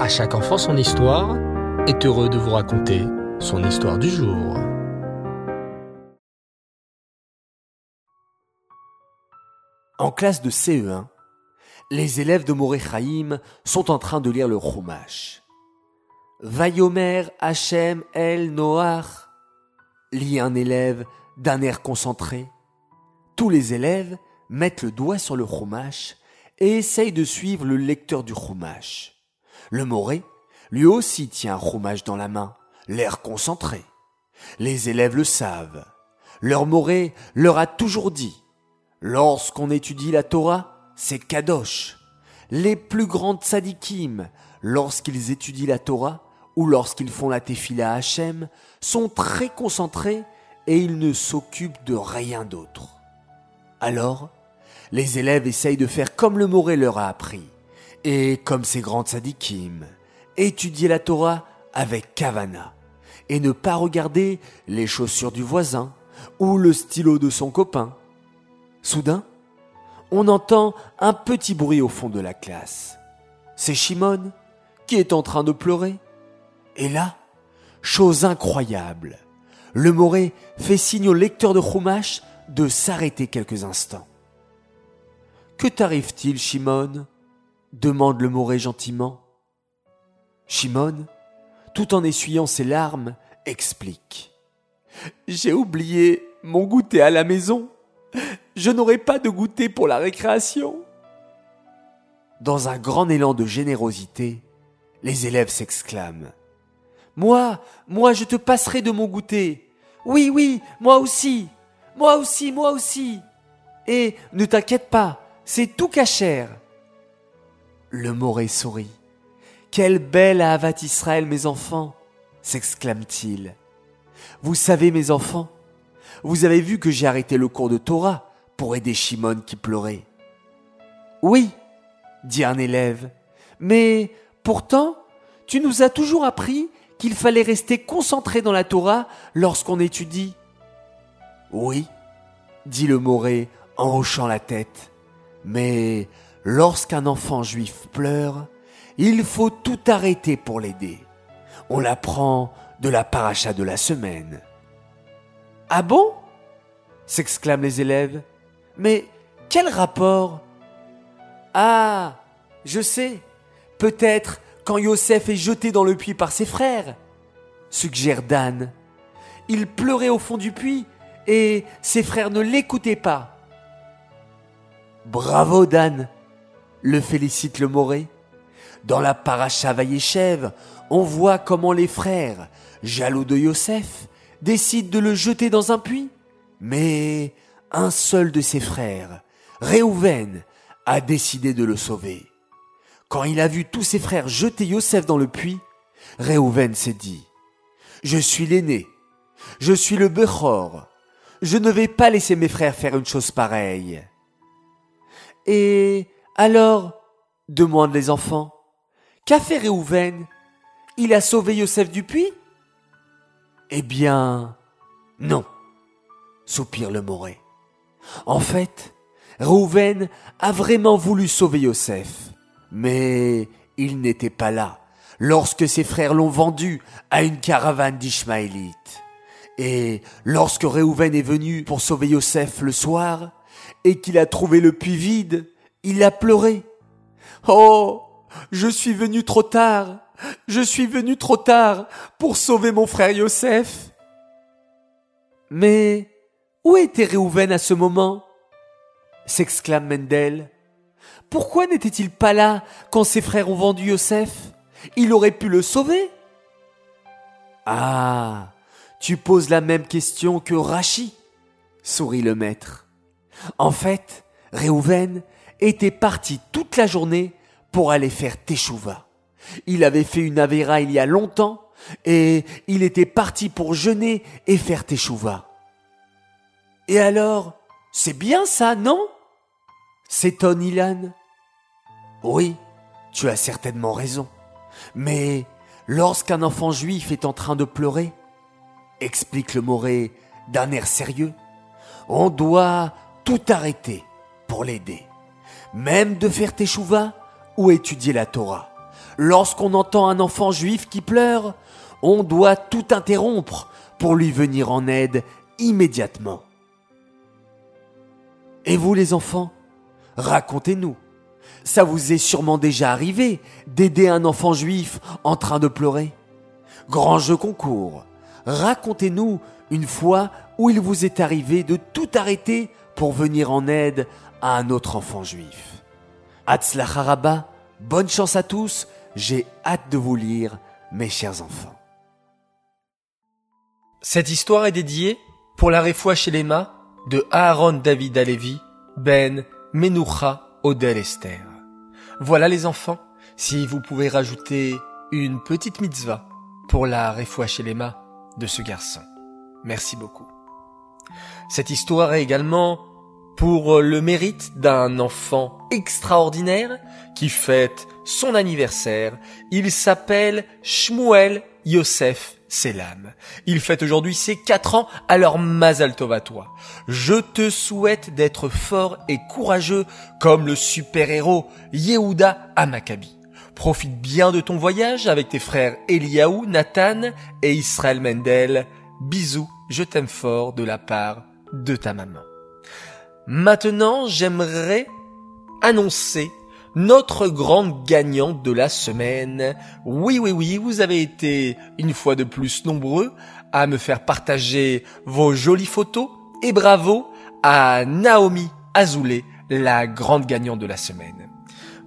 À chaque enfant son histoire est heureux de vous raconter son histoire du jour. En classe de CE1, les élèves de Moré sont en train de lire le Chumash. Vayomer Hachem El Noach, lit un élève d'un air concentré. Tous les élèves mettent le doigt sur le Chumash et essayent de suivre le lecteur du Chumash. Le Moré, lui aussi tient un Chumash dans la main, l'air concentré. Les élèves le savent. Leur Moré leur a toujours dit Lorsqu'on étudie la Torah, c'est Kadosh. Les plus grandes sadikim, lorsqu'ils étudient la Torah ou lorsqu'ils font la tefila à Hachem, sont très concentrés et ils ne s'occupent de rien d'autre. Alors, les élèves essayent de faire comme le Moré leur a appris, et comme ces grandes sadikim, étudier la Torah avec kavana, et ne pas regarder les chaussures du voisin ou le stylo de son copain, Soudain, on entend un petit bruit au fond de la classe. C'est Shimon qui est en train de pleurer. Et là, chose incroyable, le Moré fait signe au lecteur de Chumash de s'arrêter quelques instants. Que t'arrive-t-il, Shimon? Demande le Moré gentiment. Shimon, tout en essuyant ses larmes, explique. J'ai oublié mon goûter à la maison je n'aurai pas de goûter pour la récréation. Dans un grand élan de générosité, les élèves s'exclament. Moi, moi, je te passerai de mon goûter. Oui, oui, moi aussi. Moi aussi, moi aussi. Et ne t'inquiète pas, c'est tout cachère. Le Moré sourit. Quelle belle Avat Israël, mes enfants s'exclame-t-il. Vous savez, mes enfants, vous avez vu que j'ai arrêté le cours de Torah pour aider Shimon qui pleurait. Oui, dit un élève, mais pourtant, tu nous as toujours appris qu'il fallait rester concentré dans la Torah lorsqu'on étudie. Oui, dit le Moré en hochant la tête, mais lorsqu'un enfant juif pleure, il faut tout arrêter pour l'aider. On l'apprend de la paracha de la semaine. Ah bon? s'exclament les élèves. Mais quel rapport Ah, je sais. Peut-être quand Yosef est jeté dans le puits par ses frères, suggère Dan. Il pleurait au fond du puits et ses frères ne l'écoutaient pas. Bravo Dan, le félicite le Moré. Dans la paracha Vayeshev, on voit comment les frères, jaloux de Yosef, décident de le jeter dans un puits. Mais un seul de ses frères, Réhouven, a décidé de le sauver. Quand il a vu tous ses frères jeter Yosef dans le puits, Réhouven s'est dit, Je suis l'aîné, je suis le Bechor, je ne vais pas laisser mes frères faire une chose pareille. Et alors, demandent les enfants, qu'a fait Réhouven Il a sauvé Yosef du puits? Eh bien, non, soupire le Moré. En fait, Rouven a vraiment voulu sauver Yosef, mais il n'était pas là lorsque ses frères l'ont vendu à une caravane d'Ishmaélites. Et lorsque Réhouven est venu pour sauver Yosef le soir, et qu'il a trouvé le puits vide, il a pleuré. Oh, je suis venu trop tard, je suis venu trop tard pour sauver mon frère Yosef. Mais où était Réhouven à ce moment? s'exclame Mendel. Pourquoi n'était-il pas là quand ses frères ont vendu Yosef? Il aurait pu le sauver? Ah, tu poses la même question que Rachi, sourit le maître. En fait, Réhouven était parti toute la journée pour aller faire Teshuva. Il avait fait une avéra il y a longtemps et il était parti pour jeûner et faire Teshuva. Et alors, c'est bien ça, non? S'étonne Ilan. Oui, tu as certainement raison. Mais lorsqu'un enfant juif est en train de pleurer, explique le Moré d'un air sérieux, on doit tout arrêter pour l'aider. Même de faire teshuva ou étudier la Torah. Lorsqu'on entend un enfant juif qui pleure, on doit tout interrompre pour lui venir en aide immédiatement. Et vous les enfants, racontez-nous. Ça vous est sûrement déjà arrivé d'aider un enfant juif en train de pleurer Grand jeu concours. Racontez-nous une fois où il vous est arrivé de tout arrêter pour venir en aide à un autre enfant juif. Haraba, bonne chance à tous, j'ai hâte de vous lire, mes chers enfants. Cette histoire est dédiée pour la réfoua chez Lema de Aaron David Alevi, Ben Menucha Odel Esther. Voilà les enfants, si vous pouvez rajouter une petite mitzvah pour la réfoua chez Lema de ce garçon. Merci beaucoup. Cette histoire est également pour le mérite d'un enfant extraordinaire qui fête son anniversaire. Il s'appelle Shmuel Yosef Selam. Il fête aujourd'hui ses quatre ans, alors Mazal Tov à toi. Je te souhaite d'être fort et courageux comme le super-héros Yehuda Amakabi. Profite bien de ton voyage avec tes frères Eliaou, Nathan et Israël Mendel. Bisous, je t'aime fort de la part de ta maman. Maintenant, j'aimerais annoncer notre grande gagnante de la semaine. Oui, oui, oui, vous avez été une fois de plus nombreux à me faire partager vos jolies photos et bravo à Naomi Azoulay, la grande gagnante de la semaine.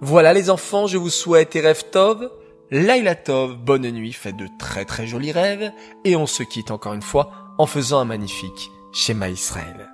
Voilà les enfants, je vous souhaite et rêve Tov, Laila Tov, bonne nuit, faites de très très jolis rêves et on se quitte encore une fois en faisant un magnifique schéma Israël.